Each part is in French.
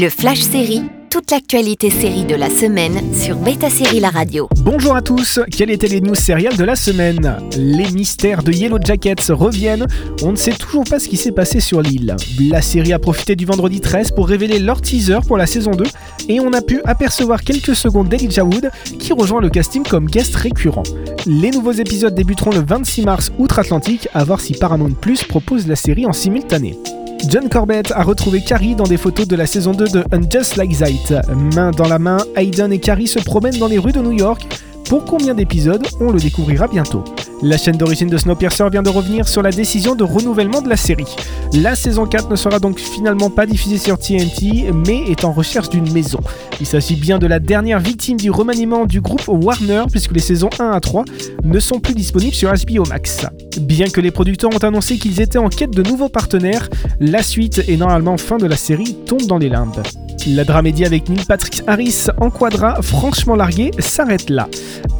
Le Flash Série, toute l'actualité série de la semaine sur Beta Série La Radio. Bonjour à tous, quelles étaient les news sériales de la semaine? Les mystères de Yellow Jackets reviennent, on ne sait toujours pas ce qui s'est passé sur l'île. La série a profité du vendredi 13 pour révéler leur teaser pour la saison 2 et on a pu apercevoir quelques secondes d'Elijah Wood qui rejoint le casting comme guest récurrent. Les nouveaux épisodes débuteront le 26 mars outre-Atlantique, à voir si Paramount Plus propose la série en simultané. John Corbett a retrouvé Carrie dans des photos de la saison 2 de Unjust Like That. Main dans la main, Hayden et Carrie se promènent dans les rues de New York. Pour combien d'épisodes On le découvrira bientôt. La chaîne d'origine de Snowpiercer vient de revenir sur la décision de renouvellement de la série. La saison 4 ne sera donc finalement pas diffusée sur TNT, mais est en recherche d'une maison. Il s'agit bien de la dernière victime du remaniement du groupe Warner, puisque les saisons 1 à 3 ne sont plus disponibles sur HBO Max. Bien que les producteurs ont annoncé qu'ils étaient en quête de nouveaux partenaires, la suite et normalement fin de la série tombe dans les limbes. La dramédie avec Neil Patrick Harris en quadra, franchement largué, s'arrête là.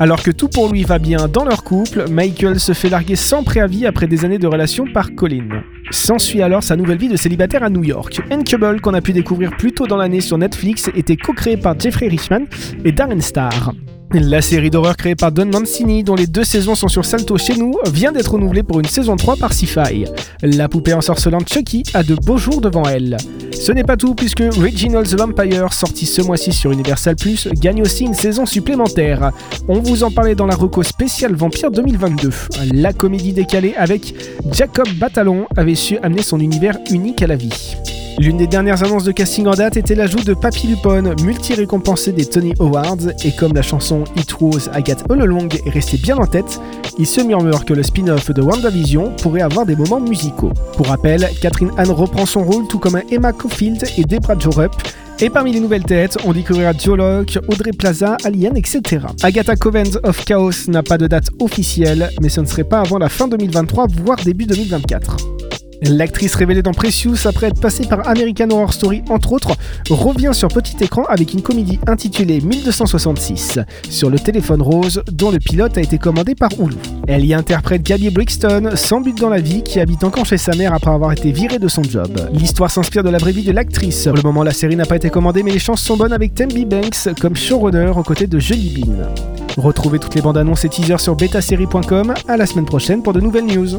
Alors que tout pour lui va bien dans leur couple, Michael se fait larguer sans préavis après des années de relation par Colin. S'ensuit alors sa nouvelle vie de célibataire à New York. Incubable, qu'on a pu découvrir plus tôt dans l'année sur Netflix, était co-créé par Jeffrey Richman et Darren Star. La série d'horreur créée par Don Mancini, dont les deux saisons sont sur Salto chez nous, vient d'être renouvelée pour une saison 3 par Sci-Fi. La poupée ensorcelante Chucky a de beaux jours devant elle. Ce n'est pas tout, puisque Reginald the Vampire, sorti ce mois-ci sur Universal gagne aussi une saison supplémentaire. On vous en parlait dans la reco spéciale Vampire 2022. La comédie décalée avec Jacob Batalon avait su amener son univers unique à la vie. L'une des dernières annonces de casting en date était l'ajout de Papy Lupone, multi-récompensé des Tony Awards, et comme la chanson It Was Agatha All Along est restée bien en tête, il se murmure que le spin-off de WandaVision pourrait avoir des moments musicaux. Pour rappel, Catherine Anne reprend son rôle tout comme Emma Caulfield et Debra Jorup, et parmi les nouvelles têtes, on découvrira Joe Locke, Audrey Plaza, Alien, etc. Agatha Covens of Chaos n'a pas de date officielle, mais ce ne serait pas avant la fin 2023, voire début 2024. L'actrice révélée dans Precious, après être passée par American Horror Story entre autres, revient sur petit écran avec une comédie intitulée 1266 sur le téléphone rose dont le pilote a été commandé par Hulu. Elle y interprète Gabby Brixton, sans but dans la vie, qui habite encore chez sa mère après avoir été virée de son job. L'histoire s'inspire de la vraie vie de l'actrice. Pour le moment, la série n'a pas été commandée, mais les chances sont bonnes avec Temby Banks comme showrunner aux côtés de Julie Bean. Retrouvez toutes les bandes annonces et teasers sur betasérie.com. À la semaine prochaine pour de nouvelles news.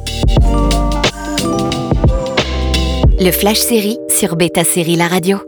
Le Flash Série sur Beta Série La Radio.